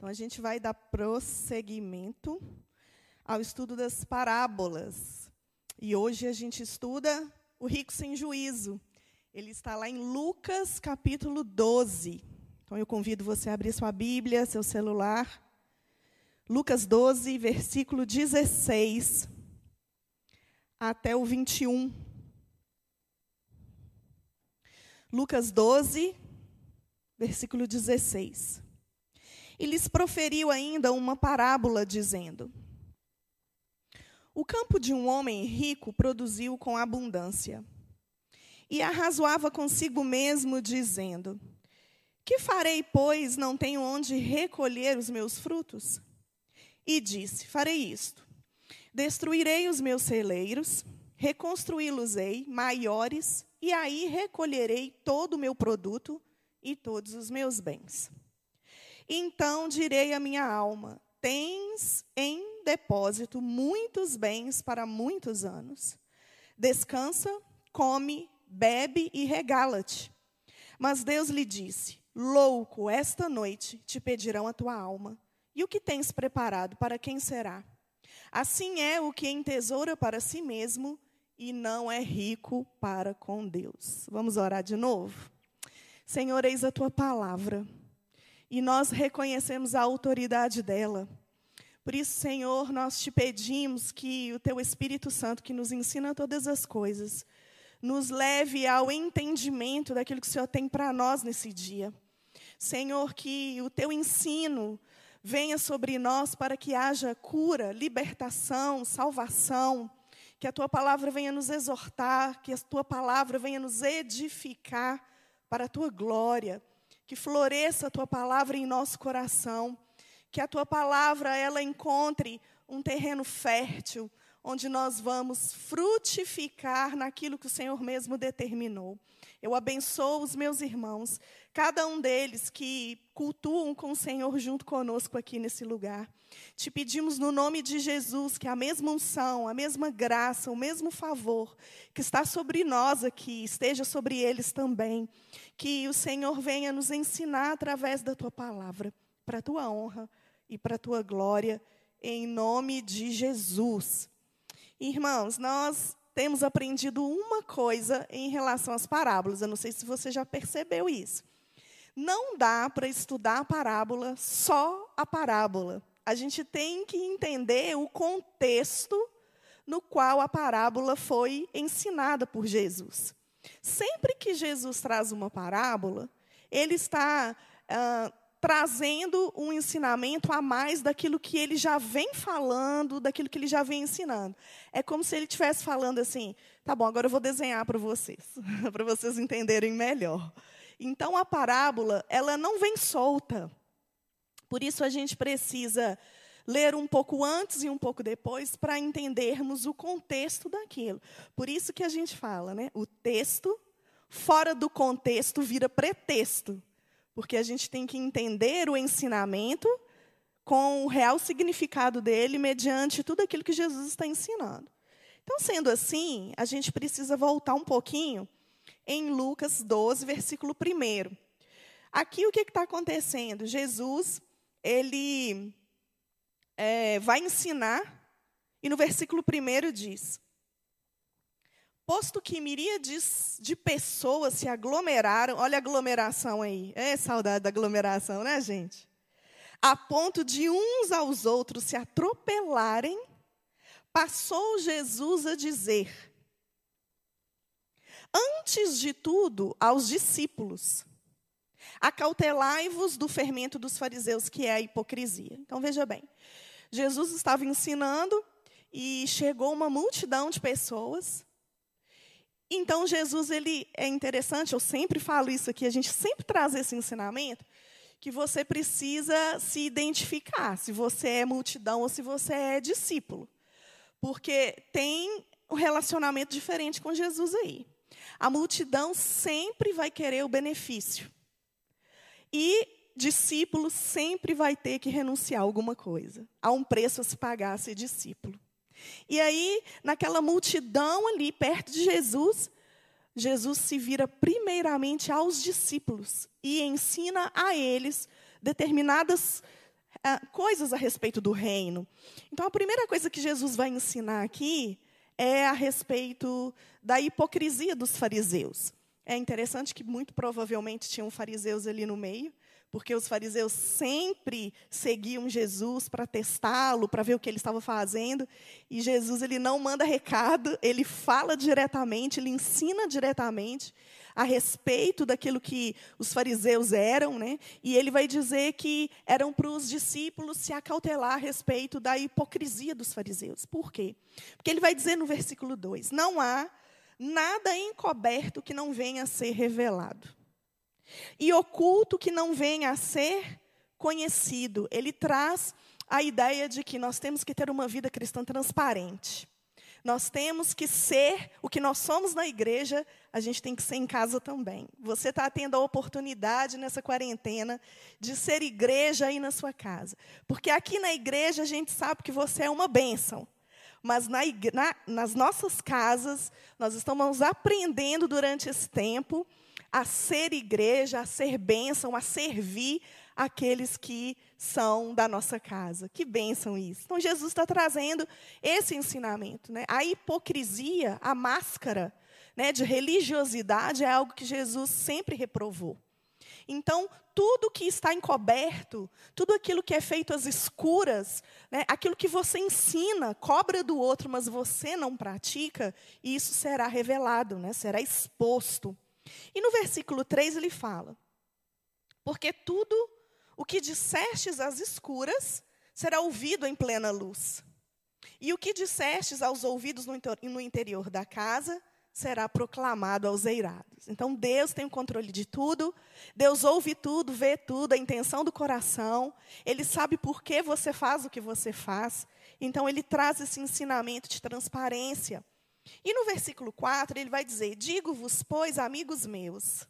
Então a gente vai dar prosseguimento ao estudo das parábolas. E hoje a gente estuda o rico sem juízo. Ele está lá em Lucas capítulo 12. Então eu convido você a abrir sua Bíblia, seu celular. Lucas 12, versículo 16 até o 21. Lucas 12, versículo 16. E lhes proferiu ainda uma parábola, dizendo: O campo de um homem rico produziu com abundância. E arrazoava consigo mesmo, dizendo: Que farei, pois, não tenho onde recolher os meus frutos? E disse: Farei isto: Destruirei os meus celeiros, reconstruí-los-ei maiores, e aí recolherei todo o meu produto e todos os meus bens. Então direi à minha alma: Tens em depósito muitos bens para muitos anos. Descansa, come, bebe e regala-te. Mas Deus lhe disse: Louco, esta noite te pedirão a tua alma. E o que tens preparado, para quem será? Assim é o que entesoura para si mesmo e não é rico para com Deus. Vamos orar de novo? Senhor, eis a tua palavra e nós reconhecemos a autoridade dela. Por isso, Senhor, nós te pedimos que o teu Espírito Santo, que nos ensina todas as coisas, nos leve ao entendimento daquilo que o Senhor tem para nós nesse dia. Senhor, que o teu ensino venha sobre nós para que haja cura, libertação, salvação, que a tua palavra venha nos exortar, que a tua palavra venha nos edificar para a tua glória que floresça a tua palavra em nosso coração, que a tua palavra ela encontre um terreno fértil, onde nós vamos frutificar naquilo que o Senhor mesmo determinou. Eu abençoo os meus irmãos, cada um deles que cultuam com o Senhor junto conosco aqui nesse lugar. Te pedimos no nome de Jesus que a mesma unção, a mesma graça, o mesmo favor que está sobre nós aqui, esteja sobre eles também. Que o Senhor venha nos ensinar através da tua palavra, para a tua honra e para a tua glória, em nome de Jesus. Irmãos, nós temos aprendido uma coisa em relação às parábolas. Eu não sei se você já percebeu isso. Não dá para estudar a parábola só a parábola. A gente tem que entender o contexto no qual a parábola foi ensinada por Jesus. Sempre que Jesus traz uma parábola, ele está ah, trazendo um ensinamento a mais daquilo que ele já vem falando, daquilo que ele já vem ensinando. É como se ele estivesse falando assim: tá bom, agora eu vou desenhar para vocês, para vocês entenderem melhor. Então a parábola, ela não vem solta. Por isso a gente precisa ler um pouco antes e um pouco depois para entendermos o contexto daquilo. Por isso que a gente fala, né? O texto fora do contexto vira pretexto, porque a gente tem que entender o ensinamento com o real significado dele mediante tudo aquilo que Jesus está ensinando. Então, sendo assim, a gente precisa voltar um pouquinho em Lucas 12, versículo 1. Aqui o que está acontecendo? Jesus, ele é, vai ensinar, e no versículo 1 diz: Posto que miríades de pessoas se aglomeraram, olha a aglomeração aí, é saudade da aglomeração, né, gente? A ponto de uns aos outros se atropelarem, passou Jesus a dizer: Antes de tudo, aos discípulos. Acautelai-vos do fermento dos fariseus, que é a hipocrisia. Então veja bem, Jesus estava ensinando e chegou uma multidão de pessoas. Então Jesus ele é interessante, eu sempre falo isso aqui, a gente sempre traz esse ensinamento que você precisa se identificar, se você é multidão ou se você é discípulo. Porque tem um relacionamento diferente com Jesus aí. A multidão sempre vai querer o benefício. E discípulo sempre vai ter que renunciar a alguma coisa. Há um preço a se pagar a ser discípulo. E aí, naquela multidão ali perto de Jesus, Jesus se vira primeiramente aos discípulos e ensina a eles determinadas ah, coisas a respeito do reino. Então, a primeira coisa que Jesus vai ensinar aqui é a respeito da hipocrisia dos fariseus. É interessante que, muito provavelmente, tinham fariseus ali no meio, porque os fariseus sempre seguiam Jesus para testá-lo, para ver o que ele estava fazendo, e Jesus ele não manda recado, ele fala diretamente, ele ensina diretamente a respeito daquilo que os fariseus eram, né? E ele vai dizer que eram para os discípulos se acautelar a respeito da hipocrisia dos fariseus. Por quê? Porque ele vai dizer no versículo 2: "Não há nada encoberto que não venha a ser revelado, e oculto que não venha a ser conhecido. Ele traz a ideia de que nós temos que ter uma vida cristã transparente. Nós temos que ser o que nós somos na igreja, a gente tem que ser em casa também. Você está tendo a oportunidade nessa quarentena de ser igreja aí na sua casa. Porque aqui na igreja a gente sabe que você é uma bênção. Mas na, na, nas nossas casas, nós estamos aprendendo durante esse tempo a ser igreja, a ser bênção, a servir aqueles que são da nossa casa. Que bênção isso. Então, Jesus está trazendo esse ensinamento. Né? A hipocrisia, a máscara né, de religiosidade é algo que Jesus sempre reprovou. Então, tudo que está encoberto, tudo aquilo que é feito às escuras, né, aquilo que você ensina, cobra do outro, mas você não pratica, isso será revelado, né, será exposto. E no versículo 3 ele fala: Porque tudo o que dissestes às escuras será ouvido em plena luz. E o que dissestes aos ouvidos no interior da casa será proclamado aos eirados. Então Deus tem o controle de tudo, Deus ouve tudo, vê tudo, a intenção do coração, Ele sabe por que você faz o que você faz, então Ele traz esse ensinamento de transparência. E no versículo 4 ele vai dizer: Digo-vos, pois, amigos meus,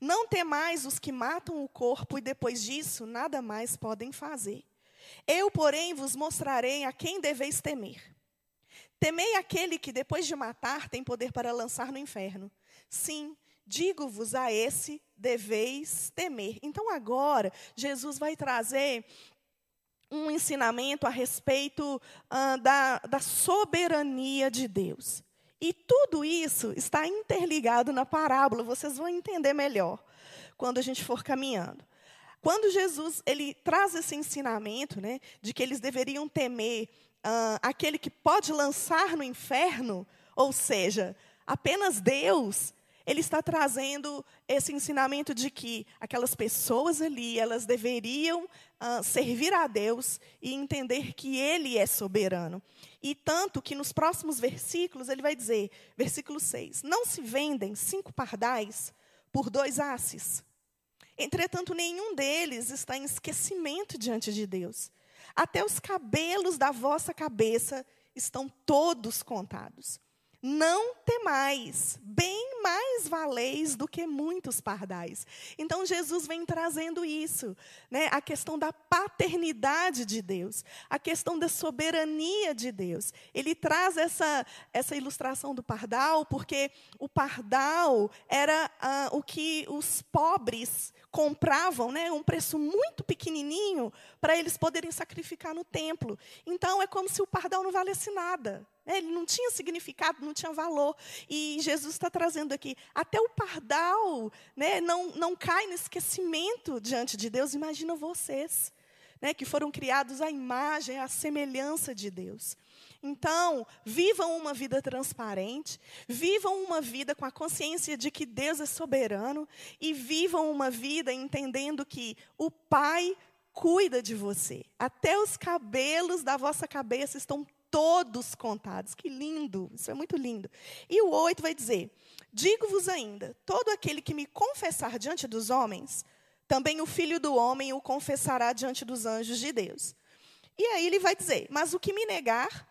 não temais os que matam o corpo e depois disso nada mais podem fazer. Eu, porém, vos mostrarei a quem deveis temer. Temei aquele que, depois de matar, tem poder para lançar no inferno. Sim, digo-vos a esse deveis temer. Então, agora, Jesus vai trazer um ensinamento a respeito ah, da, da soberania de Deus. E tudo isso está interligado na parábola, vocês vão entender melhor quando a gente for caminhando. Quando Jesus ele traz esse ensinamento, né, de que eles deveriam temer uh, aquele que pode lançar no inferno, ou seja, apenas Deus, ele está trazendo esse ensinamento de que aquelas pessoas ali, elas deveriam uh, servir a Deus e entender que Ele é soberano. E tanto que nos próximos versículos ele vai dizer, versículo 6, não se vendem cinco pardais por dois asses. Entretanto, nenhum deles está em esquecimento diante de Deus. Até os cabelos da vossa cabeça estão todos contados. Não temais, bem mais valeis do que muitos pardais. Então Jesus vem trazendo isso, né? a questão da paternidade de Deus, a questão da soberania de Deus. Ele traz essa, essa ilustração do pardal, porque o pardal era ah, o que os pobres compravam, né, um preço muito pequenininho, para eles poderem sacrificar no templo. Então é como se o pardal não valesse nada. Né? Ele não tinha significado, não tinha valor. E Jesus está trazendo aqui, até o pardal né, não, não cai no esquecimento diante de Deus. Imagina vocês, né, que foram criados à imagem, à semelhança de Deus. Então, vivam uma vida transparente, vivam uma vida com a consciência de que Deus é soberano e vivam uma vida entendendo que o Pai cuida de você. Até os cabelos da vossa cabeça estão todos contados. Que lindo, isso é muito lindo. E o 8 vai dizer: Digo-vos ainda: todo aquele que me confessar diante dos homens, também o filho do homem o confessará diante dos anjos de Deus. E aí ele vai dizer: Mas o que me negar,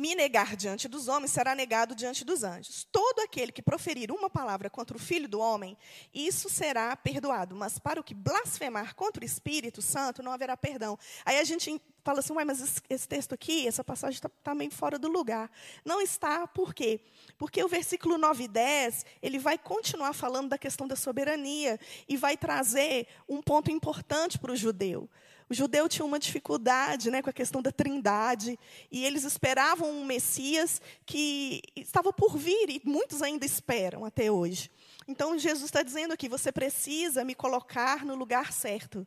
me negar diante dos homens, será negado diante dos anjos. Todo aquele que proferir uma palavra contra o Filho do Homem, isso será perdoado. Mas para o que blasfemar contra o Espírito Santo, não haverá perdão. Aí a gente fala assim, mas esse, esse texto aqui, essa passagem está tá meio fora do lugar. Não está, por quê? Porque o versículo 9 e 10, ele vai continuar falando da questão da soberania e vai trazer um ponto importante para o judeu. O judeu tinha uma dificuldade né, com a questão da trindade, e eles esperavam um Messias que estava por vir, e muitos ainda esperam até hoje. Então, Jesus está dizendo aqui: você precisa me colocar no lugar certo.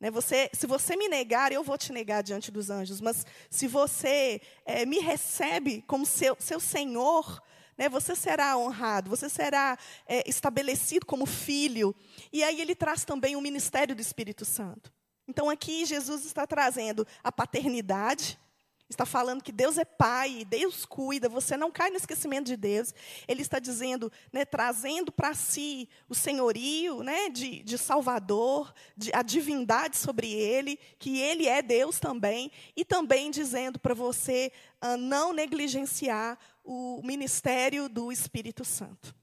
Né, você, se você me negar, eu vou te negar diante dos anjos. Mas se você é, me recebe como seu, seu Senhor, né, você será honrado, você será é, estabelecido como filho. E aí ele traz também o ministério do Espírito Santo. Então aqui Jesus está trazendo a paternidade, está falando que Deus é pai, Deus cuida, você não cai no esquecimento de Deus. Ele está dizendo, né, trazendo para si o senhorio né, de, de Salvador, de, a divindade sobre ele, que ele é Deus também, e também dizendo para você uh, não negligenciar o ministério do Espírito Santo.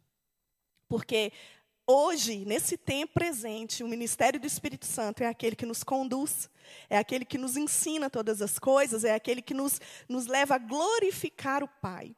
Porque Hoje, nesse tempo presente, o ministério do Espírito Santo é aquele que nos conduz, é aquele que nos ensina todas as coisas, é aquele que nos, nos leva a glorificar o Pai.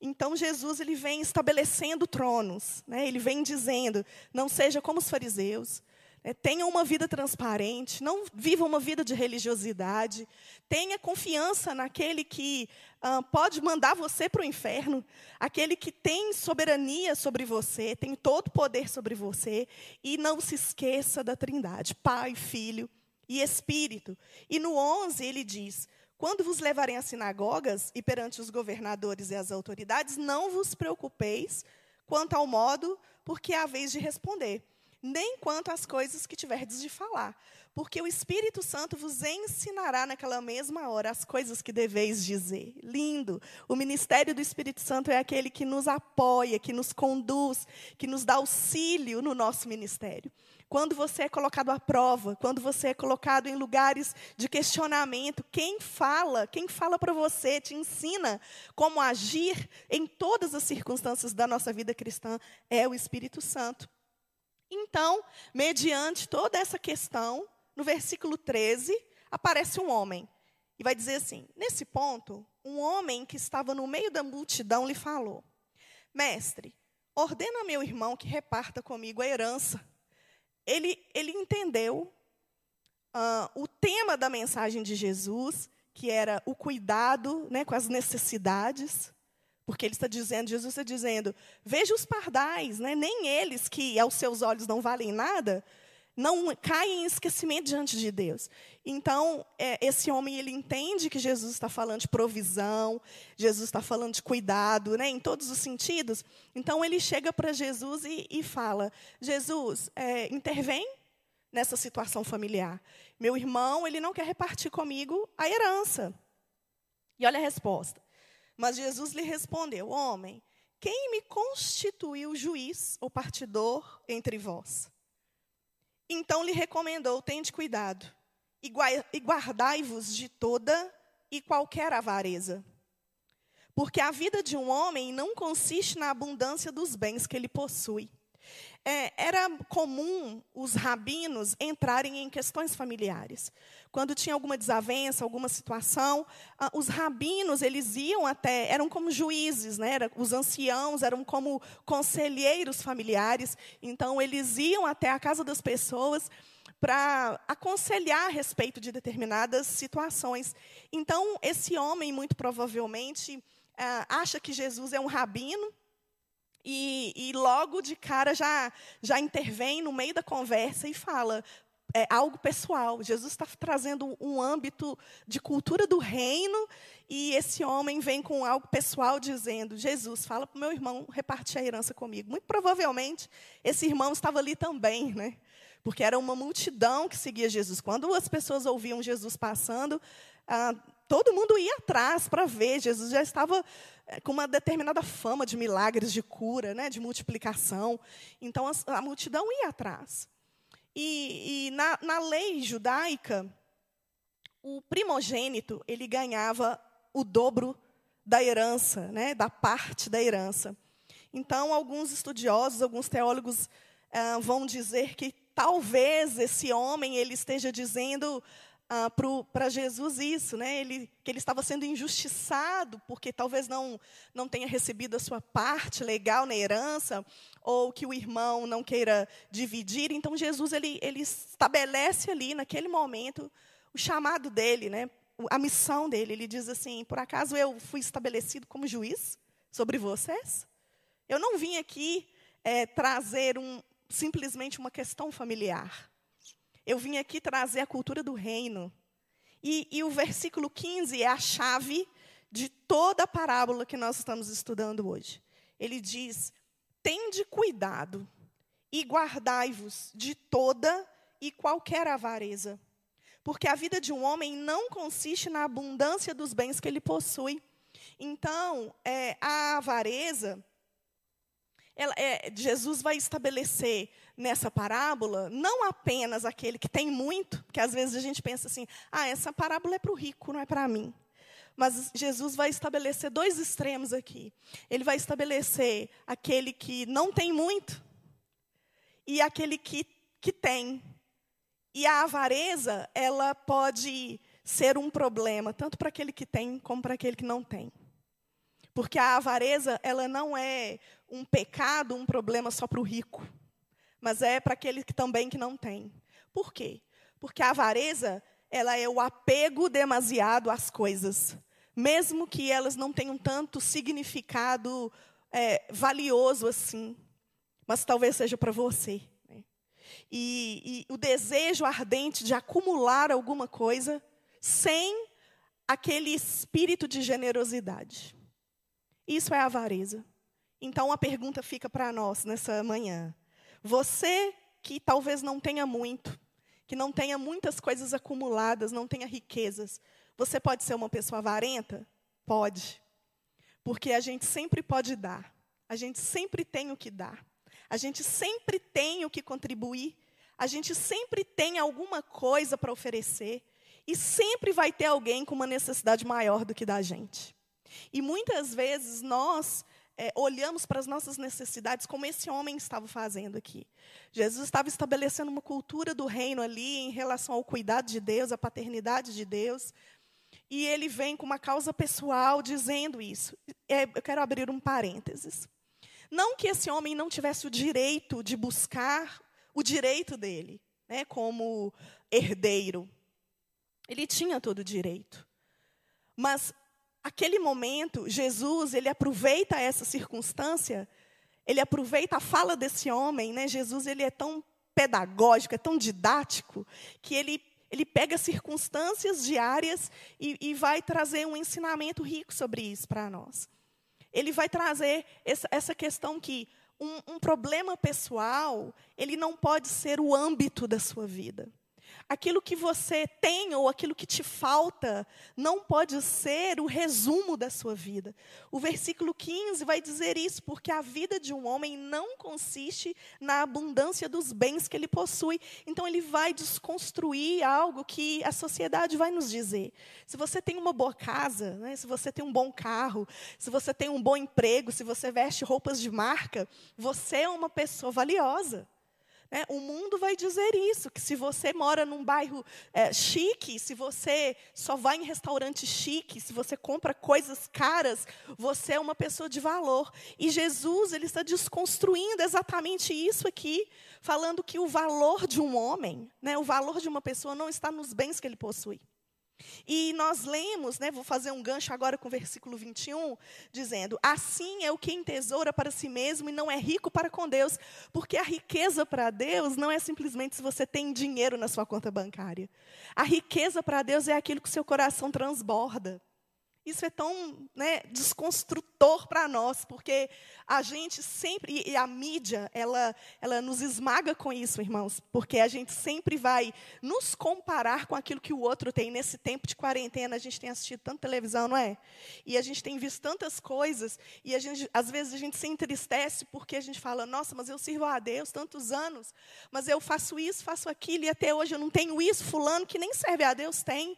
Então Jesus ele vem estabelecendo tronos, né? ele vem dizendo: não seja como os fariseus, é, tenha uma vida transparente, não viva uma vida de religiosidade. Tenha confiança naquele que ah, pode mandar você para o inferno, aquele que tem soberania sobre você, tem todo poder sobre você. E não se esqueça da Trindade: Pai, Filho e Espírito. E no 11 ele diz: Quando vos levarem às sinagogas e perante os governadores e as autoridades, não vos preocupeis quanto ao modo, porque é a vez de responder nem quanto às coisas que tiverdes de falar, porque o Espírito Santo vos ensinará naquela mesma hora as coisas que deveis dizer. Lindo! O ministério do Espírito Santo é aquele que nos apoia, que nos conduz, que nos dá auxílio no nosso ministério. Quando você é colocado à prova, quando você é colocado em lugares de questionamento, quem fala, quem fala para você, te ensina como agir em todas as circunstâncias da nossa vida cristã é o Espírito Santo. Então, mediante toda essa questão, no versículo 13, aparece um homem. E vai dizer assim: nesse ponto, um homem que estava no meio da multidão lhe falou: Mestre, ordena meu irmão que reparta comigo a herança. Ele, ele entendeu uh, o tema da mensagem de Jesus, que era o cuidado né, com as necessidades. Porque ele está dizendo, Jesus está dizendo, veja os pardais, né? nem eles que aos seus olhos não valem nada, não caem em esquecimento diante de Deus. Então, é, esse homem, ele entende que Jesus está falando de provisão, Jesus está falando de cuidado, né, em todos os sentidos. Então, ele chega para Jesus e, e, fala, Jesus, é, intervém nessa situação familiar. Meu irmão, ele não quer repartir comigo a herança. E olha a resposta. Mas Jesus lhe respondeu: Homem, quem me constituiu juiz ou partidor entre vós? Então lhe recomendou: Tende cuidado e guardai-vos de toda e qualquer avareza. Porque a vida de um homem não consiste na abundância dos bens que ele possui. É, era comum os rabinos entrarem em questões familiares. Quando tinha alguma desavença, alguma situação, os rabinos, eles iam até, eram como juízes, né? Era, os anciãos eram como conselheiros familiares, então eles iam até a casa das pessoas para aconselhar a respeito de determinadas situações. Então, esse homem, muito provavelmente, ah, acha que Jesus é um rabino, e, e, logo de cara já, já intervém no meio da conversa e fala: é algo pessoal. Jesus está trazendo um âmbito de cultura do reino e esse homem vem com algo pessoal dizendo: Jesus, fala para o meu irmão repartir a herança comigo. Muito provavelmente esse irmão estava ali também, né? Porque era uma multidão que seguia Jesus. Quando as pessoas ouviam Jesus passando, ah, todo mundo ia atrás para ver. Jesus já estava eh, com uma determinada fama de milagres, de cura, né, de multiplicação. Então a, a multidão ia atrás. E, e na, na lei judaica, o primogênito ele ganhava o dobro da herança, né, da parte da herança. Então, alguns estudiosos, alguns teólogos ah, vão dizer que talvez esse homem ele esteja dizendo ah, para Jesus isso, né? Ele, que ele estava sendo injustiçado porque talvez não, não tenha recebido a sua parte legal na herança, ou que o irmão não queira dividir. Então Jesus ele, ele estabelece ali naquele momento o chamado dele, né? a missão dele. Ele diz assim: Por acaso eu fui estabelecido como juiz sobre vocês? Eu não vim aqui é, trazer um, simplesmente uma questão familiar. Eu vim aqui trazer a cultura do reino. E, e o versículo 15 é a chave de toda a parábola que nós estamos estudando hoje. Ele diz: Tende cuidado e guardai-vos de toda e qualquer avareza. Porque a vida de um homem não consiste na abundância dos bens que ele possui. Então, é, a avareza, ela, é, Jesus vai estabelecer nessa parábola não apenas aquele que tem muito, porque às vezes a gente pensa assim, ah, essa parábola é para o rico, não é para mim. Mas Jesus vai estabelecer dois extremos aqui. Ele vai estabelecer aquele que não tem muito e aquele que, que tem. E a avareza, ela pode ser um problema, tanto para aquele que tem como para aquele que não tem. Porque a avareza, ela não é um pecado, um problema só para o rico mas é para aquele que também que não tem. Por quê? Porque a avareza, ela é o apego demasiado às coisas, mesmo que elas não tenham tanto significado é, valioso assim, mas talvez seja para você. Né? E, e o desejo ardente de acumular alguma coisa sem aquele espírito de generosidade. Isso é avareza. Então a pergunta fica para nós nessa manhã. Você que talvez não tenha muito, que não tenha muitas coisas acumuladas, não tenha riquezas, você pode ser uma pessoa avarenta? Pode. Porque a gente sempre pode dar. A gente sempre tem o que dar. A gente sempre tem o que contribuir. A gente sempre tem alguma coisa para oferecer. E sempre vai ter alguém com uma necessidade maior do que da gente. E muitas vezes nós é, olhamos para as nossas necessidades como esse homem estava fazendo aqui. Jesus estava estabelecendo uma cultura do reino ali em relação ao cuidado de Deus, à paternidade de Deus. E ele vem com uma causa pessoal dizendo isso. É, eu quero abrir um parênteses. Não que esse homem não tivesse o direito de buscar o direito dele, né, como herdeiro. Ele tinha todo o direito. Mas aquele momento, Jesus, ele aproveita essa circunstância, ele aproveita a fala desse homem, né? Jesus, ele é tão pedagógico, é tão didático, que ele, ele pega circunstâncias diárias e, e vai trazer um ensinamento rico sobre isso para nós. Ele vai trazer essa, essa questão que um, um problema pessoal, ele não pode ser o âmbito da sua vida. Aquilo que você tem ou aquilo que te falta não pode ser o resumo da sua vida. O versículo 15 vai dizer isso, porque a vida de um homem não consiste na abundância dos bens que ele possui. Então, ele vai desconstruir algo que a sociedade vai nos dizer. Se você tem uma boa casa, né, se você tem um bom carro, se você tem um bom emprego, se você veste roupas de marca, você é uma pessoa valiosa. Né? O mundo vai dizer isso, que se você mora num bairro é, chique, se você só vai em restaurante chique, se você compra coisas caras, você é uma pessoa de valor. E Jesus ele está desconstruindo exatamente isso aqui, falando que o valor de um homem, né, o valor de uma pessoa não está nos bens que ele possui. E nós lemos, né, vou fazer um gancho agora com o versículo 21, dizendo: Assim é o que entesoura para si mesmo e não é rico para com Deus, porque a riqueza para Deus não é simplesmente se você tem dinheiro na sua conta bancária. A riqueza para Deus é aquilo que seu coração transborda. Isso é tão né, desconstrutor para nós, porque a gente sempre, e a mídia, ela, ela nos esmaga com isso, irmãos, porque a gente sempre vai nos comparar com aquilo que o outro tem. Nesse tempo de quarentena, a gente tem assistido tanta televisão, não é? E a gente tem visto tantas coisas, e a gente, às vezes a gente se entristece porque a gente fala, nossa, mas eu sirvo a Deus tantos anos, mas eu faço isso, faço aquilo, e até hoje eu não tenho isso, fulano que nem serve a Deus tem.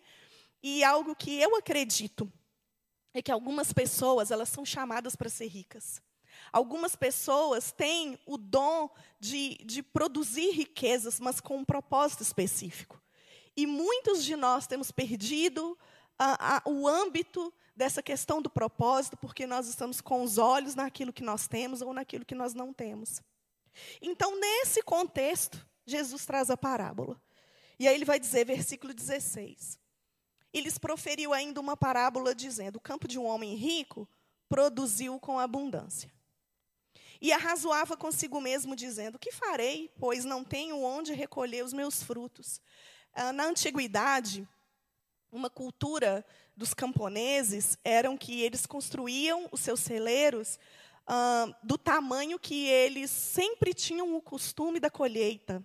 E algo que eu acredito é que algumas pessoas elas são chamadas para ser ricas. Algumas pessoas têm o dom de, de produzir riquezas, mas com um propósito específico. E muitos de nós temos perdido a, a, o âmbito dessa questão do propósito, porque nós estamos com os olhos naquilo que nós temos ou naquilo que nós não temos. Então, nesse contexto, Jesus traz a parábola. E aí ele vai dizer, versículo 16: E lhes proferiu ainda uma parábola, dizendo: O campo de um homem rico produziu com abundância. E arrazoava consigo mesmo, dizendo: Que farei, pois não tenho onde recolher os meus frutos? Ah, na antiguidade, uma cultura dos camponeses eram que eles construíam os seus celeiros uh, do tamanho que eles sempre tinham o costume da colheita.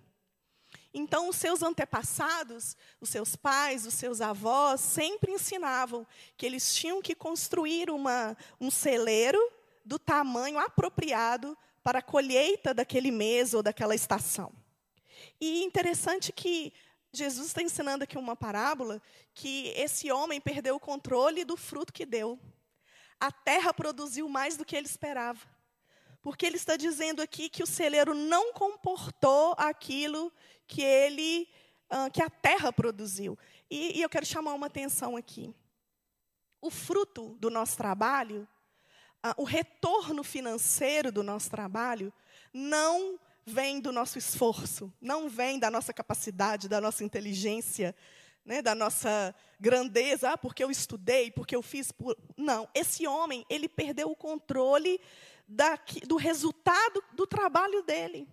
Então, os seus antepassados, os seus pais, os seus avós, sempre ensinavam que eles tinham que construir uma, um celeiro do tamanho apropriado para a colheita daquele mês ou daquela estação. E interessante que Jesus está ensinando aqui uma parábola que esse homem perdeu o controle do fruto que deu. A terra produziu mais do que ele esperava. Porque ele está dizendo aqui que o celeiro não comportou aquilo que ele, uh, que a terra produziu. E, e eu quero chamar uma atenção aqui. O fruto do nosso trabalho, uh, o retorno financeiro do nosso trabalho, não vem do nosso esforço, não vem da nossa capacidade, da nossa inteligência, né, da nossa grandeza, ah, porque eu estudei, porque eu fiz. Por... Não, esse homem, ele perdeu o controle da, do resultado do trabalho dele.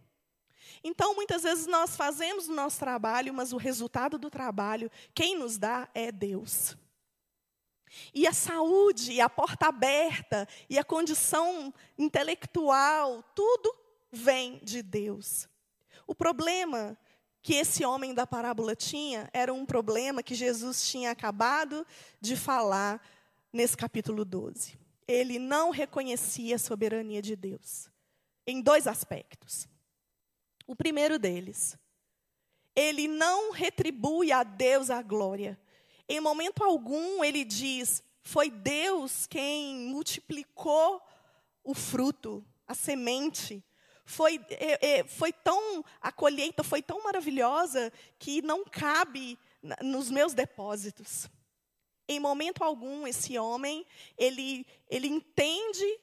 Então, muitas vezes nós fazemos o nosso trabalho, mas o resultado do trabalho, quem nos dá é Deus. E a saúde, e a porta aberta, e a condição intelectual, tudo vem de Deus. O problema que esse homem da parábola tinha era um problema que Jesus tinha acabado de falar nesse capítulo 12. Ele não reconhecia a soberania de Deus, em dois aspectos. O primeiro deles, ele não retribui a Deus a glória. Em momento algum ele diz: Foi Deus quem multiplicou o fruto, a semente, foi, é, é, foi tão, a colheita foi tão maravilhosa que não cabe nos meus depósitos. Em momento algum, esse homem, ele, ele entende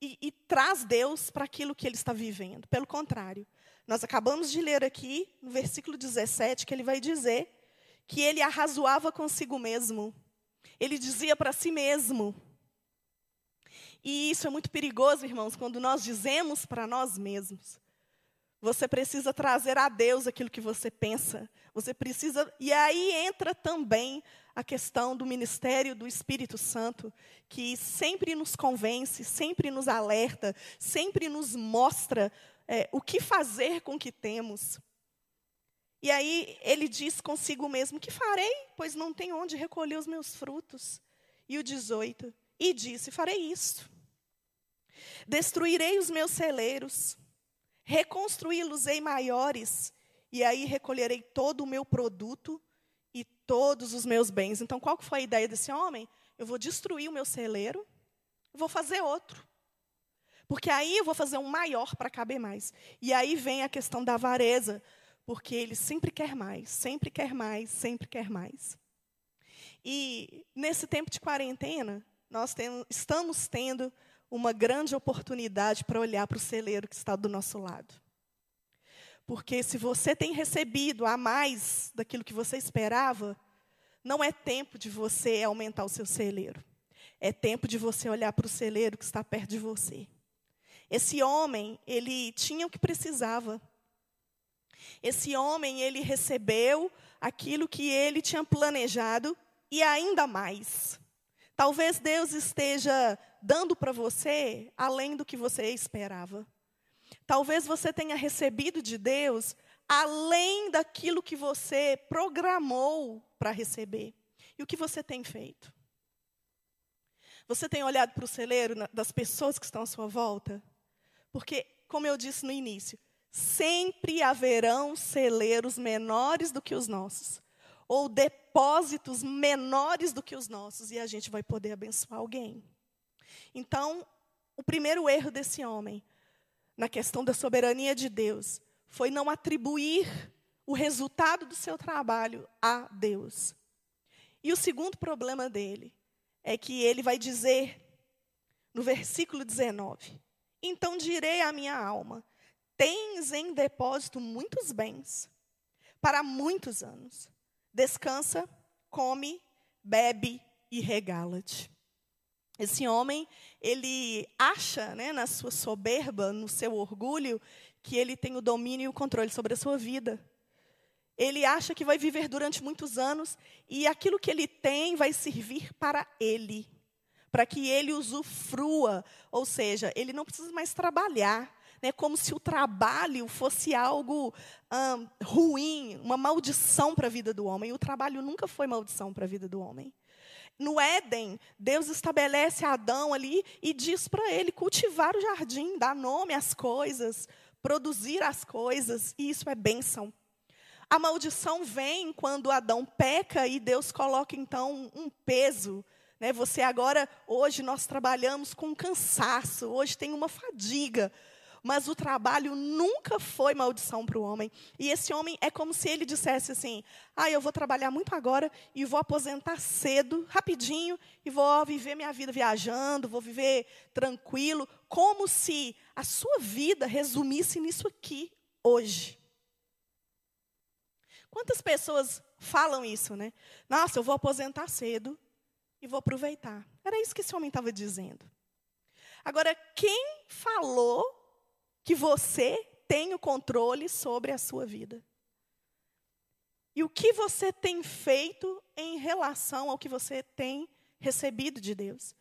e, e traz Deus para aquilo que ele está vivendo. Pelo contrário, nós acabamos de ler aqui, no versículo 17, que ele vai dizer que ele arrazoava consigo mesmo. Ele dizia para si mesmo, e isso é muito perigoso, irmãos, quando nós dizemos para nós mesmos. Você precisa trazer a Deus aquilo que você pensa. Você precisa. E aí entra também a questão do ministério do Espírito Santo, que sempre nos convence, sempre nos alerta, sempre nos mostra é, o que fazer com o que temos. E aí ele diz consigo mesmo: Que farei, pois não tenho onde recolher os meus frutos. E o 18: E disse: Farei isto. Destruirei os meus celeiros, reconstruí-los-ei maiores, e aí recolherei todo o meu produto e todos os meus bens. Então, qual foi a ideia desse homem? Eu vou destruir o meu celeiro, vou fazer outro. Porque aí eu vou fazer um maior para caber mais. E aí vem a questão da avareza, porque ele sempre quer mais, sempre quer mais, sempre quer mais. E nesse tempo de quarentena, nós estamos tendo uma grande oportunidade para olhar para o celeiro que está do nosso lado. Porque se você tem recebido a mais daquilo que você esperava, não é tempo de você aumentar o seu celeiro. É tempo de você olhar para o celeiro que está perto de você. Esse homem, ele tinha o que precisava. Esse homem, ele recebeu aquilo que ele tinha planejado e ainda mais. Talvez Deus esteja dando para você além do que você esperava. Talvez você tenha recebido de Deus além daquilo que você programou para receber. E o que você tem feito? Você tem olhado para o celeiro das pessoas que estão à sua volta? Porque, como eu disse no início, sempre haverão celeiros menores do que os nossos, ou depósitos menores do que os nossos, e a gente vai poder abençoar alguém. Então, o primeiro erro desse homem, na questão da soberania de Deus, foi não atribuir o resultado do seu trabalho a Deus. E o segundo problema dele é que ele vai dizer no versículo 19: Então direi à minha alma: Tens em depósito muitos bens para muitos anos. Descansa, come, bebe e regala-te. Esse homem, ele acha, né, na sua soberba, no seu orgulho, que ele tem o domínio e o controle sobre a sua vida. Ele acha que vai viver durante muitos anos e aquilo que ele tem vai servir para ele, para que ele usufrua, ou seja, ele não precisa mais trabalhar, né, como se o trabalho fosse algo hum, ruim, uma maldição para a vida do homem. O trabalho nunca foi maldição para a vida do homem. No Éden, Deus estabelece Adão ali e diz para ele cultivar o jardim, dar nome às coisas, produzir as coisas, e isso é bênção. A maldição vem quando Adão peca e Deus coloca então um peso. Né? Você agora, hoje nós trabalhamos com cansaço, hoje tem uma fadiga. Mas o trabalho nunca foi maldição para o homem. E esse homem é como se ele dissesse assim: ah, eu vou trabalhar muito agora e vou aposentar cedo, rapidinho, e vou viver minha vida viajando, vou viver tranquilo. Como se a sua vida resumisse nisso aqui, hoje. Quantas pessoas falam isso, né? Nossa, eu vou aposentar cedo e vou aproveitar. Era isso que esse homem estava dizendo. Agora, quem falou que você tem o controle sobre a sua vida. E o que você tem feito em relação ao que você tem recebido de Deus.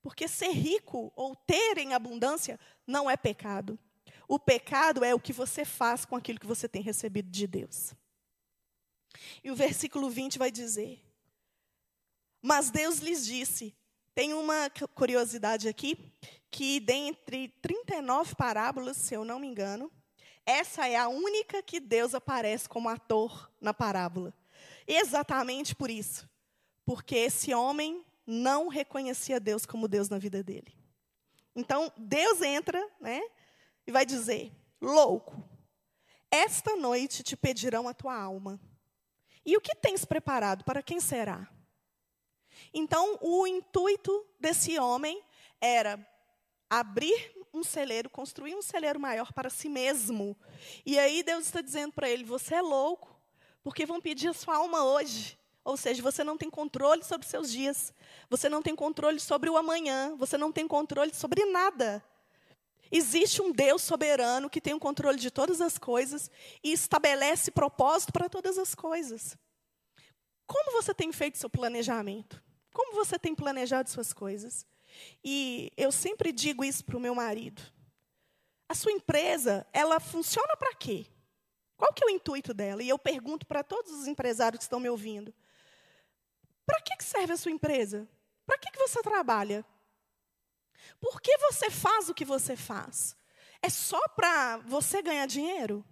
Porque ser rico ou ter em abundância não é pecado. O pecado é o que você faz com aquilo que você tem recebido de Deus. E o versículo 20 vai dizer: Mas Deus lhes disse: tem uma curiosidade aqui, que dentre 39 parábolas, se eu não me engano, essa é a única que Deus aparece como ator na parábola. Exatamente por isso. Porque esse homem não reconhecia Deus como Deus na vida dele. Então, Deus entra, né, e vai dizer: "Louco, esta noite te pedirão a tua alma. E o que tens preparado para quem será?" Então, o intuito desse homem era abrir um celeiro, construir um celeiro maior para si mesmo. E aí Deus está dizendo para ele: você é louco, porque vão pedir a sua alma hoje. Ou seja, você não tem controle sobre seus dias, você não tem controle sobre o amanhã, você não tem controle sobre nada. Existe um Deus soberano que tem o controle de todas as coisas e estabelece propósito para todas as coisas. Como você tem feito seu planejamento? Como você tem planejado suas coisas? E eu sempre digo isso para o meu marido. A sua empresa, ela funciona para quê? Qual que é o intuito dela? E eu pergunto para todos os empresários que estão me ouvindo. Para que serve a sua empresa? Para que você trabalha? Por que você faz o que você faz? É só para você ganhar dinheiro?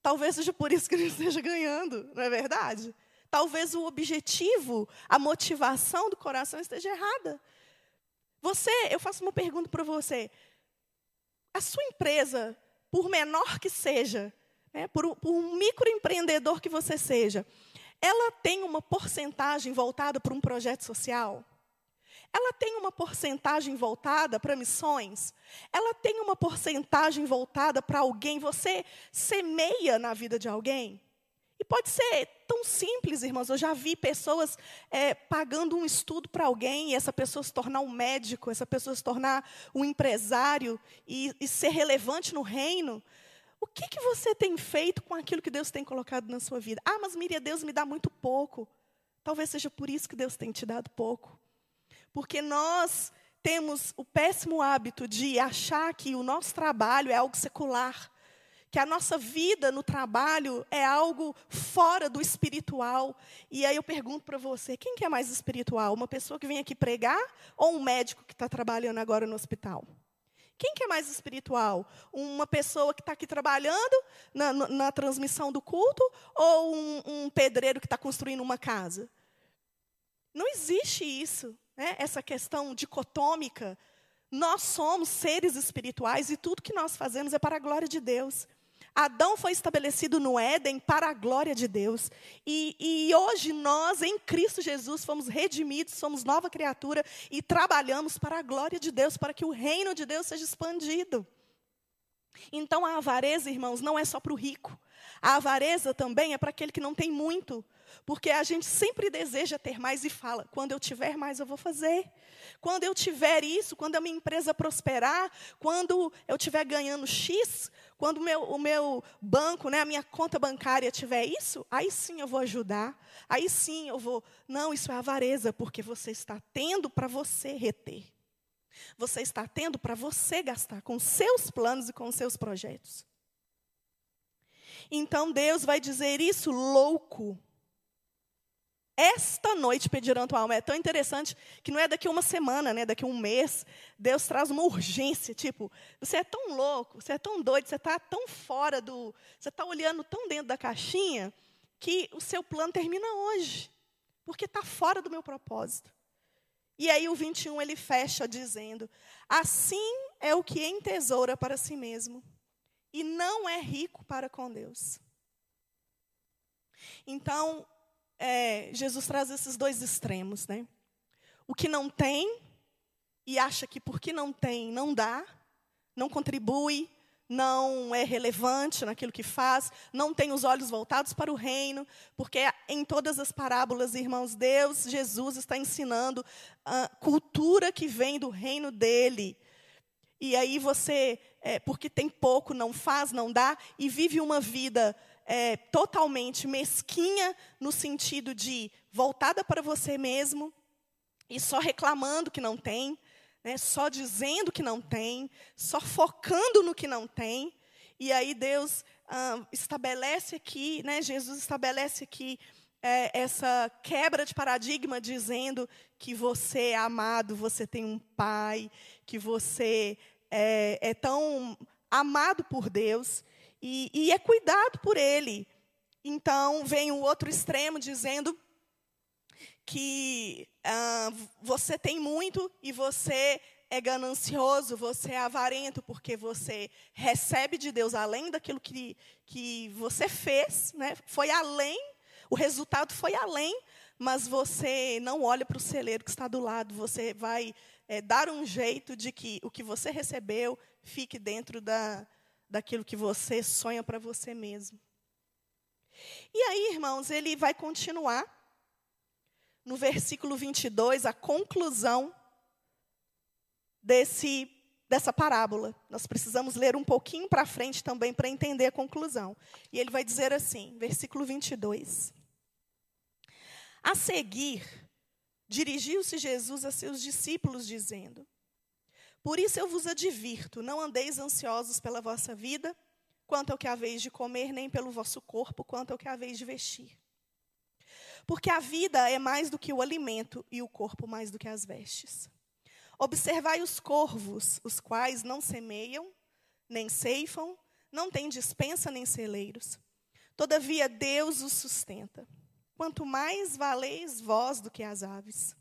Talvez seja por isso que ele esteja ganhando, não é verdade? Talvez o objetivo, a motivação do coração esteja errada. Você, eu faço uma pergunta para você. A sua empresa, por menor que seja, né, por, por um microempreendedor que você seja, ela tem uma porcentagem voltada para um projeto social? Ela tem uma porcentagem voltada para missões? Ela tem uma porcentagem voltada para alguém? Você semeia na vida de alguém? E pode ser tão simples, irmãos. Eu já vi pessoas é, pagando um estudo para alguém e essa pessoa se tornar um médico, essa pessoa se tornar um empresário e, e ser relevante no reino. O que, que você tem feito com aquilo que Deus tem colocado na sua vida? Ah, mas Miriam, Deus me dá muito pouco. Talvez seja por isso que Deus tem te dado pouco. Porque nós temos o péssimo hábito de achar que o nosso trabalho é algo secular que a nossa vida no trabalho é algo fora do espiritual. E aí eu pergunto para você, quem que é mais espiritual? Uma pessoa que vem aqui pregar ou um médico que está trabalhando agora no hospital? Quem que é mais espiritual? Uma pessoa que está aqui trabalhando na, na, na, transmissão do culto ou um, um pedreiro que está construindo uma casa? Não existe isso, né? essa questão dicotômica. Nós somos seres espirituais e tudo que nós fazemos é para a glória de Deus. Adão foi estabelecido no Éden para a glória de Deus. E, e, hoje nós, em Cristo Jesus, fomos redimidos, somos nova criatura e trabalhamos para a glória de Deus, para que o reino de Deus seja expandido. Então a avareza, irmãos, não é só para o rico. A avareza também é para aquele que não tem muito. Porque a gente sempre deseja ter mais e fala: quando eu tiver mais, eu vou fazer. Quando eu tiver isso, quando a minha empresa prosperar, quando eu estiver ganhando X, quando meu, o meu banco, né, a minha conta bancária tiver isso, aí sim eu vou ajudar. Aí sim eu vou. Não, isso é avareza, porque você está tendo para você reter. Você está tendo para você gastar com seus planos e com seus projetos. Então Deus vai dizer isso louco esta noite pedirão tua alma. É tão interessante que não é daqui uma semana, né? daqui um mês. Deus traz uma urgência, tipo, você é tão louco, você é tão doido, você está tão fora do. Você está olhando tão dentro da caixinha que o seu plano termina hoje. Porque está fora do meu propósito. E aí o 21 ele fecha dizendo: Assim é o que entesoura para si mesmo, e não é rico para com Deus. Então, é, Jesus traz esses dois extremos, né? O que não tem e acha que porque não tem não dá, não contribui, não é relevante naquilo que faz, não tem os olhos voltados para o reino, porque em todas as parábolas, irmãos, Deus, Jesus está ensinando a cultura que vem do reino dele. E aí você, é, porque tem pouco, não faz, não dá, e vive uma vida é, totalmente mesquinha no sentido de voltada para você mesmo e só reclamando que não tem, né, só dizendo que não tem, só focando no que não tem. E aí Deus ah, estabelece aqui, né, Jesus estabelece aqui é, essa quebra de paradigma, dizendo que você é amado, você tem um pai, que você é, é tão amado por Deus e, e é cuidado por ele. Então, vem o outro extremo dizendo que ah, você tem muito e você é ganancioso, você é avarento, porque você recebe de Deus além daquilo que, que você fez, né? foi além, o resultado foi além, mas você não olha para o celeiro que está do lado, você vai é, dar um jeito de que o que você recebeu fique dentro da, daquilo que você sonha para você mesmo. E aí, irmãos, ele vai continuar no versículo 22, a conclusão desse dessa parábola. Nós precisamos ler um pouquinho para frente também para entender a conclusão. E ele vai dizer assim, versículo 22. A seguir, dirigiu-se Jesus a seus discípulos dizendo: por isso eu vos advirto: não andeis ansiosos pela vossa vida, quanto ao que haveis de comer, nem pelo vosso corpo, quanto ao que haveis de vestir. Porque a vida é mais do que o alimento, e o corpo mais do que as vestes. Observai os corvos, os quais não semeiam, nem ceifam, não têm dispensa nem celeiros. Todavia Deus os sustenta. Quanto mais valeis vós do que as aves.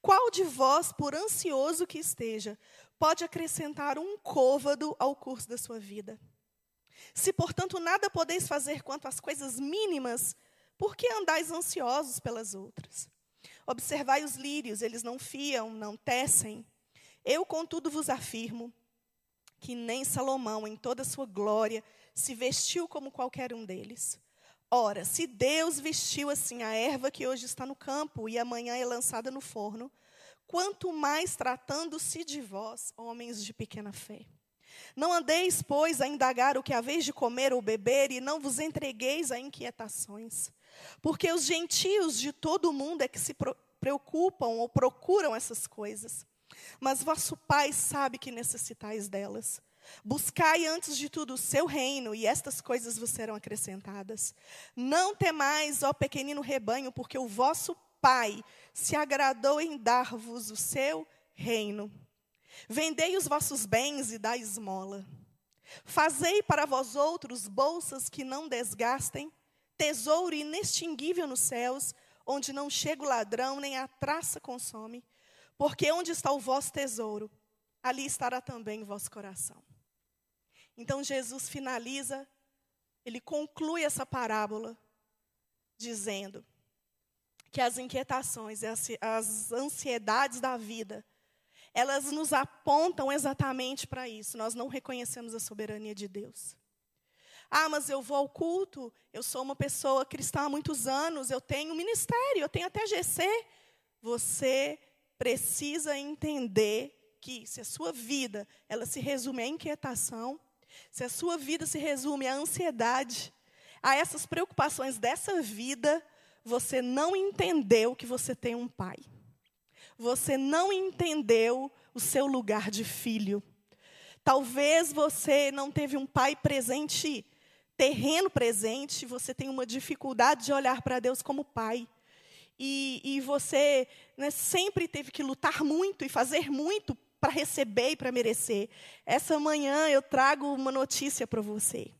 Qual de vós, por ansioso que esteja, pode acrescentar um côvado ao curso da sua vida? Se, portanto, nada podeis fazer quanto às coisas mínimas, por que andais ansiosos pelas outras? Observai os lírios, eles não fiam, não tecem. Eu, contudo, vos afirmo que nem Salomão, em toda a sua glória, se vestiu como qualquer um deles. Ora, se Deus vestiu assim a erva que hoje está no campo e amanhã é lançada no forno, quanto mais tratando-se de vós, homens de pequena fé. Não andeis, pois, a indagar o que haveis de comer ou beber, e não vos entregueis a inquietações. Porque os gentios de todo o mundo é que se preocupam ou procuram essas coisas. Mas vosso Pai sabe que necessitais delas. Buscai antes de tudo o seu reino, e estas coisas vos serão acrescentadas. Não temais, ó pequenino rebanho, porque o vosso Pai se agradou em dar-vos o seu reino. Vendei os vossos bens e dai esmola. Fazei para vós outros bolsas que não desgastem, tesouro inextinguível nos céus, onde não chega o ladrão, nem a traça consome. Porque onde está o vosso tesouro, ali estará também o vosso coração. Então Jesus finaliza, ele conclui essa parábola dizendo que as inquietações, as ansiedades da vida, elas nos apontam exatamente para isso. Nós não reconhecemos a soberania de Deus. Ah, mas eu vou ao culto, eu sou uma pessoa cristã há muitos anos, eu tenho ministério, eu tenho até GC. Você precisa entender que se a sua vida ela se resume à inquietação, se a sua vida se resume à ansiedade, a essas preocupações dessa vida, você não entendeu que você tem um pai. Você não entendeu o seu lugar de filho. Talvez você não teve um pai presente terreno presente, você tem uma dificuldade de olhar para Deus como pai. E, e você né, sempre teve que lutar muito e fazer muito para receber e para merecer. Essa manhã eu trago uma notícia para você.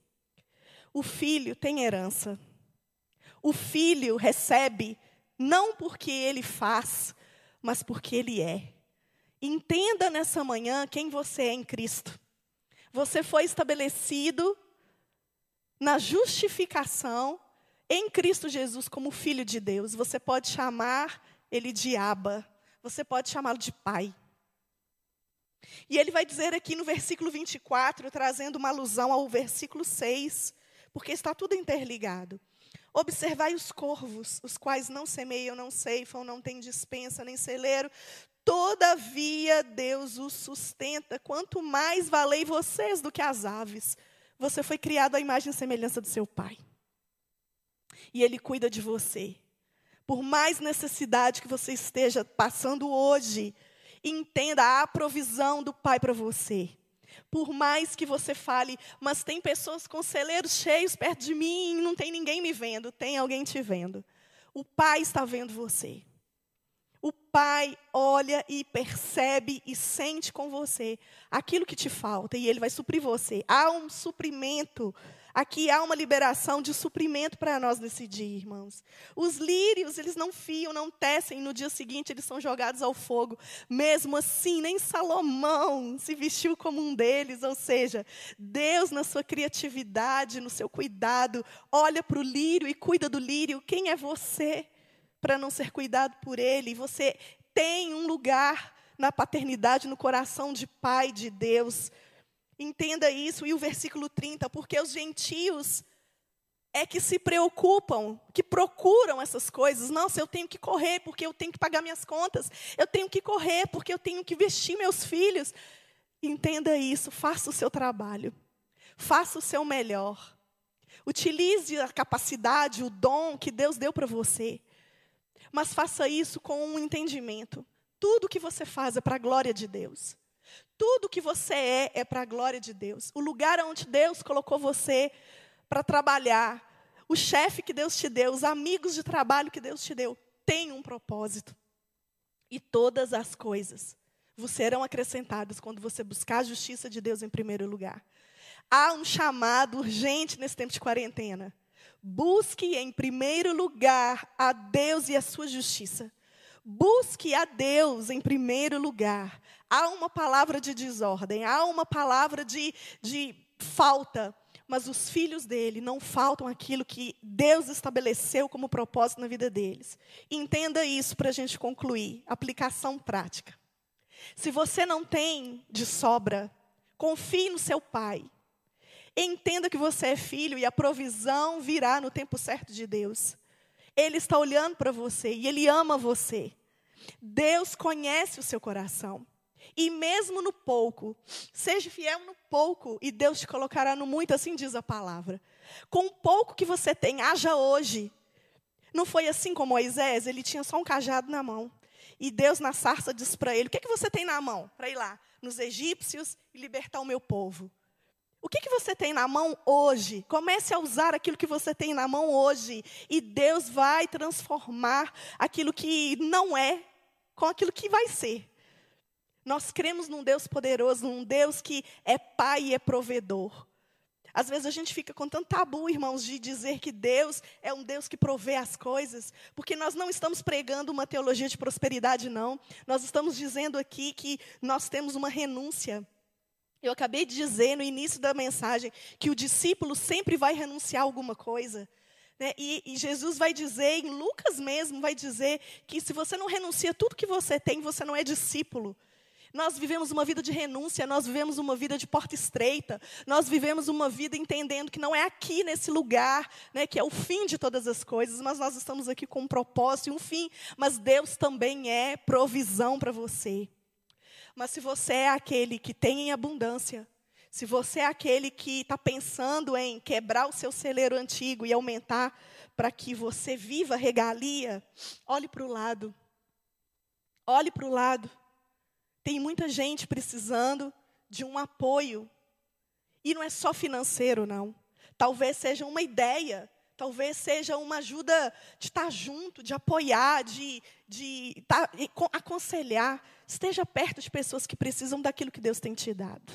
O filho tem herança. O filho recebe não porque ele faz, mas porque ele é. Entenda nessa manhã quem você é em Cristo. Você foi estabelecido na justificação em Cristo Jesus como filho de Deus. Você pode chamar ele de Aba, você pode chamá-lo de pai. E ele vai dizer aqui no versículo 24, trazendo uma alusão ao versículo 6, porque está tudo interligado. Observai os corvos, os quais não semeiam, não ceifam, não têm dispensa, nem celeiro. Todavia Deus os sustenta. Quanto mais valei vocês do que as aves. Você foi criado à imagem e semelhança do seu pai. E ele cuida de você. Por mais necessidade que você esteja passando hoje, entenda a provisão do pai para você. Por mais que você fale, mas tem pessoas com celeiros cheios perto de mim, não tem ninguém me vendo, tem alguém te vendo. O pai está vendo você. O pai olha e percebe e sente com você aquilo que te falta e ele vai suprir você. Há um suprimento. Aqui há uma liberação de suprimento para nós nesse dia, irmãos. Os lírios, eles não fiam, não tecem, no dia seguinte eles são jogados ao fogo. Mesmo assim, nem Salomão se vestiu como um deles, ou seja, Deus na sua criatividade, no seu cuidado, olha para o lírio e cuida do lírio. Quem é você? para não ser cuidado por Ele. Você tem um lugar na paternidade, no coração de Pai de Deus. Entenda isso. E o versículo 30, porque os gentios é que se preocupam, que procuram essas coisas. Nossa, eu tenho que correr porque eu tenho que pagar minhas contas. Eu tenho que correr porque eu tenho que vestir meus filhos. Entenda isso, faça o seu trabalho. Faça o seu melhor. Utilize a capacidade, o dom que Deus deu para você mas faça isso com um entendimento. Tudo que você faz é para a glória de Deus. Tudo que você é é para a glória de Deus. O lugar onde Deus colocou você para trabalhar, o chefe que Deus te deu, os amigos de trabalho que Deus te deu, tem um propósito. E todas as coisas vos serão acrescentadas quando você buscar a justiça de Deus em primeiro lugar. Há um chamado urgente nesse tempo de quarentena. Busque em primeiro lugar a Deus e a sua justiça. Busque a Deus em primeiro lugar. Há uma palavra de desordem, há uma palavra de, de falta, mas os filhos dele não faltam aquilo que Deus estabeleceu como propósito na vida deles. Entenda isso para a gente concluir. Aplicação prática. Se você não tem de sobra, confie no seu pai. Entenda que você é filho e a provisão virá no tempo certo de Deus. Ele está olhando para você e ele ama você. Deus conhece o seu coração. E mesmo no pouco, seja fiel no pouco e Deus te colocará no muito, assim diz a palavra. Com o pouco que você tem, haja hoje. Não foi assim com Moisés, ele tinha só um cajado na mão. E Deus na sarça disse para ele: O que, é que você tem na mão para ir lá nos egípcios e libertar o meu povo? O que, que você tem na mão hoje? Comece a usar aquilo que você tem na mão hoje. E Deus vai transformar aquilo que não é com aquilo que vai ser. Nós cremos num Deus poderoso, num Deus que é pai e é provedor. Às vezes a gente fica com tanto tabu, irmãos, de dizer que Deus é um Deus que provê as coisas, porque nós não estamos pregando uma teologia de prosperidade, não. Nós estamos dizendo aqui que nós temos uma renúncia Eu acabei de dizer no início da mensagem que o discípulo sempre vai renunciar a alguma coisa. Né? E, e, Jesus vai dizer, em Lucas mesmo, vai dizer que se você não renuncia tudo que você tem, você não é discípulo. Nós vivemos uma vida de renúncia, nós vivemos uma vida de porta estreita, nós vivemos uma vida entendendo que não é aqui nesse lugar, né, que é o fim de todas as coisas, mas nós estamos aqui com um propósito e um fim, mas Deus também é provisão para você. Mas se você é aquele que tem em abundância, se você é aquele que está pensando em quebrar o seu celeiro antigo e aumentar para que você viva regalia, olhe para o lado. Olhe para o lado. Tem muita gente precisando de um apoio. E não é só financeiro, não. Talvez seja uma ideia, talvez seja uma ajuda de estar junto, de apoiar, de, de estar, aconselhar. Esteja perto de pessoas que precisam daquilo que Deus tem te dado.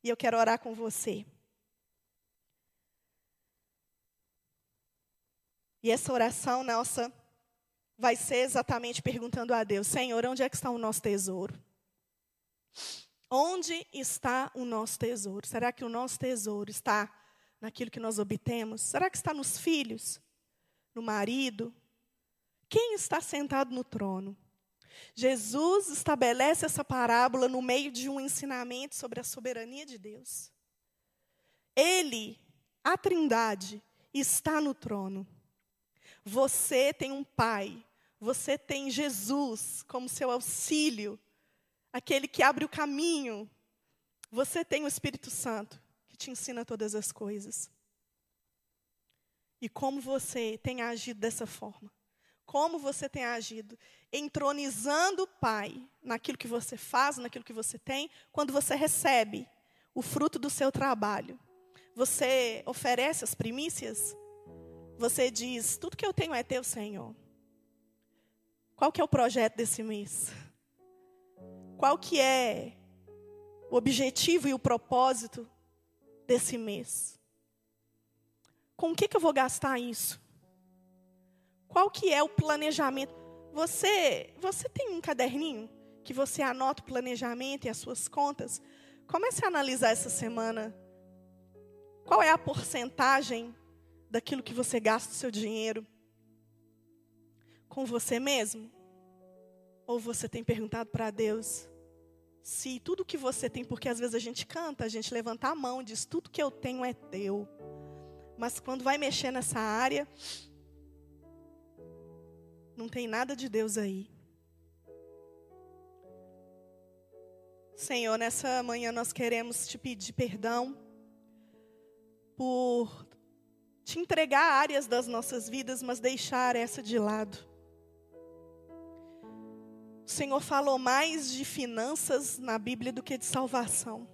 E eu quero orar com você. E essa oração nossa vai ser exatamente perguntando a Deus: Senhor, onde é que está o nosso tesouro? Onde está o nosso tesouro? Será que o nosso tesouro está naquilo que nós obtemos? Será que está nos filhos? No marido? Quem está sentado no trono? Jesus estabelece essa parábola no meio de um ensinamento sobre a soberania de Deus. Ele, a Trindade, está no trono. Você tem um Pai, você tem Jesus como seu auxílio aquele que abre o caminho. Você tem o Espírito Santo, que te ensina todas as coisas. E como você tem agido dessa forma? Como você tem agido? Entronizando o Pai naquilo que você faz, naquilo que você tem, quando você recebe o fruto do seu trabalho. Você oferece as primícias? Você diz: Tudo que eu tenho é teu, Senhor. Qual que é o projeto desse mês? qual que é o objetivo e o propósito desse mês. Com o que, que eu vou gastar isso? Qual que é o planejamento? Você, você tem um caderninho que você anota o planejamento e as suas contas? Comece a analisar essa semana. Qual é a porcentagem daquilo que você gasta o seu dinheiro? Com você mesmo? Ou você tem perguntado para Deus: se tudo que você tem, porque às vezes a gente canta, a gente levanta a mão, diz: tudo que eu tenho é teu. Mas quando vai mexer nessa área, não tem nada de Deus aí. Senhor, nessa manhã nós queremos te pedir perdão por te entregar áreas das nossas vidas, mas deixar essa de lado. O Senhor falou mais de finanças na Bíblia do que de salvação.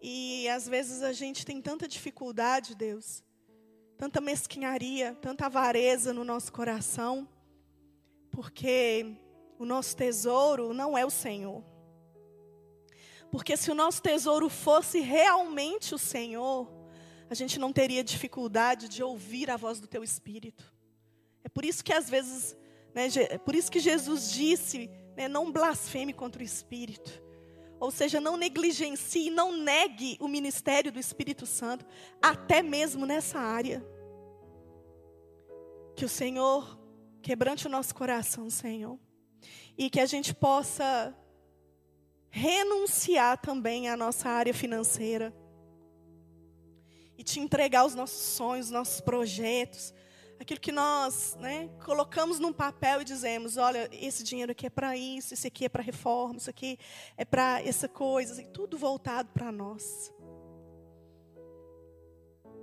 E às vezes a gente tem tanta dificuldade, Deus, tanta mesquinharia, tanta avareza no nosso coração, porque o nosso tesouro não é o Senhor. Porque se o nosso tesouro fosse realmente o Senhor, a gente não teria dificuldade de ouvir a voz do teu espírito. É por isso que às vezes né? Por isso que Jesus disse: né, não blasfeme contra o Espírito. Ou seja, não negligencie, não negue o ministério do Espírito Santo, até mesmo nessa área. Que o Senhor quebrante o nosso coração, Senhor. E que a gente possa renunciar também à nossa área financeira. E te entregar os nossos sonhos, os nossos projetos, aquilo que nós né, colocamos num papel e dizemos: olha, esse dinheiro aqui é para isso, esse aqui é para reforma, isso aqui é para essa coisa, assim, tudo voltado para nós.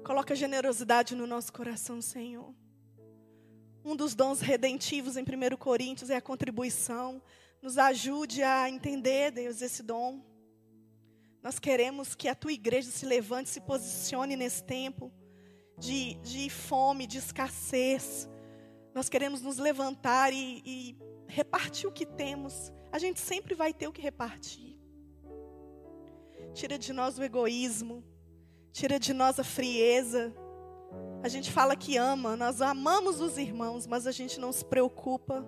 Coloca generosidade no nosso coração, Senhor. Um dos dons redentivos em 1 Coríntios é a contribuição. Nos ajude a entender, Deus, esse dom. Nós queremos que a tua igreja se levante, se posicione nesse tempo de, de fome, de escassez. Nós queremos nos levantar e, e repartir o que temos. A gente sempre vai ter o que repartir. Tira de nós o egoísmo, tira de nós a frieza. A gente fala que ama, nós amamos os irmãos, mas a gente não se preocupa.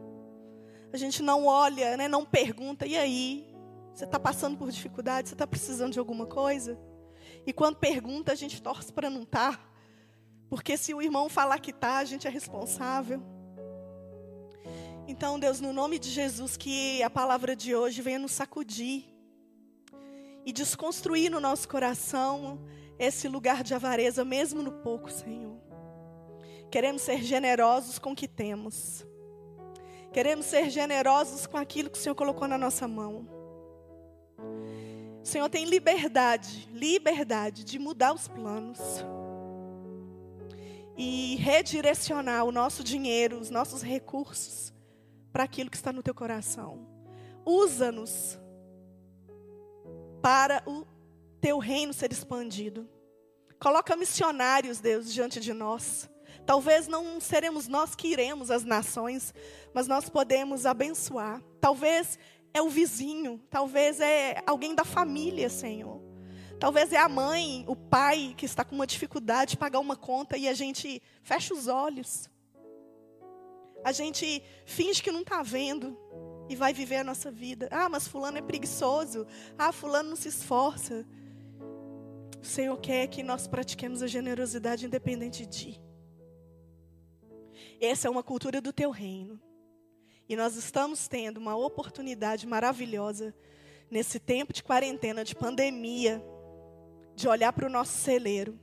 A gente não olha, né, não pergunta, e aí? Você está passando por dificuldade? Você está precisando de alguma coisa? E quando pergunta, a gente torce para não estar. Tá, porque se o irmão falar que está, a gente é responsável. Então, Deus, no nome de Jesus, que a palavra de hoje venha nos sacudir e desconstruir no nosso coração esse lugar de avareza, mesmo no pouco, Senhor. Queremos ser generosos com o que temos. Queremos ser generosos com aquilo que o Senhor colocou na nossa mão. O Senhor tem liberdade, liberdade de mudar os planos e redirecionar o nosso dinheiro, os nossos recursos para aquilo que está no teu coração. Usa-nos para o teu reino ser expandido. Coloca missionários, Deus, diante de nós. Talvez não seremos nós que iremos às nações, mas nós podemos abençoar. Talvez é o vizinho, talvez é alguém da família, Senhor. Talvez é a mãe, o pai que está com uma dificuldade de pagar uma conta e a gente fecha os olhos. A gente finge que não está vendo e vai viver a nossa vida. Ah, mas fulano é preguiçoso. Ah, fulano não se esforça. O Senhor quer que nós pratiquemos a generosidade independente de. Essa é uma cultura do teu reino. E nós estamos tendo uma oportunidade maravilhosa nesse tempo de quarentena, de pandemia, de olhar para o nosso celeiro.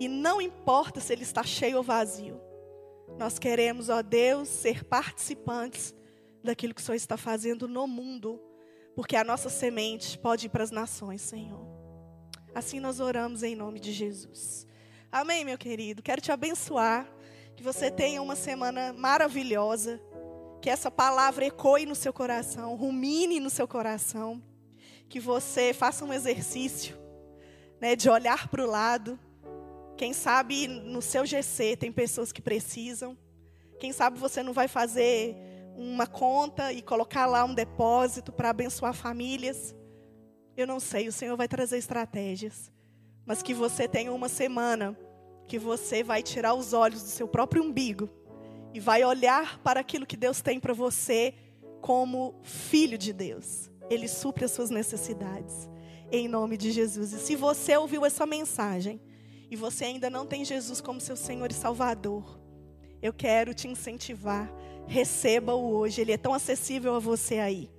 E não importa se ele está cheio ou vazio. Nós queremos, ó Deus, ser participantes daquilo que o Senhor está fazendo no mundo, porque a nossa semente pode ir para as nações, Senhor. Assim nós oramos em nome de Jesus. Amém, meu querido. Quero te abençoar. Que você tenha uma semana maravilhosa. Que essa palavra ecoe no seu coração, rumine no seu coração. Que você faça um exercício né, de olhar para o lado. Quem sabe no seu GC tem pessoas que precisam. Quem sabe você não vai fazer uma conta e colocar lá um depósito para abençoar famílias. Eu não sei, o Senhor vai trazer estratégias. Mas que você tenha uma semana que você vai tirar os olhos do seu próprio umbigo e vai olhar para aquilo que Deus tem para você como filho de Deus. Ele supre as suas necessidades. Em nome de Jesus. E se você ouviu essa mensagem e você ainda não tem Jesus como seu Senhor e Salvador, eu quero te incentivar. Receba-o hoje. Ele é tão acessível a você aí.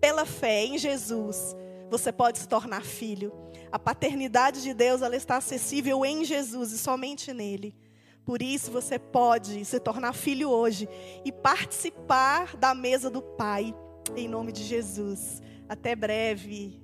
Pela fé em Jesus, você pode se tornar filho. A paternidade de Deus ela está acessível em Jesus e somente nele. Por isso você pode se tornar filho hoje e participar da mesa do Pai, em nome de Jesus. Até breve.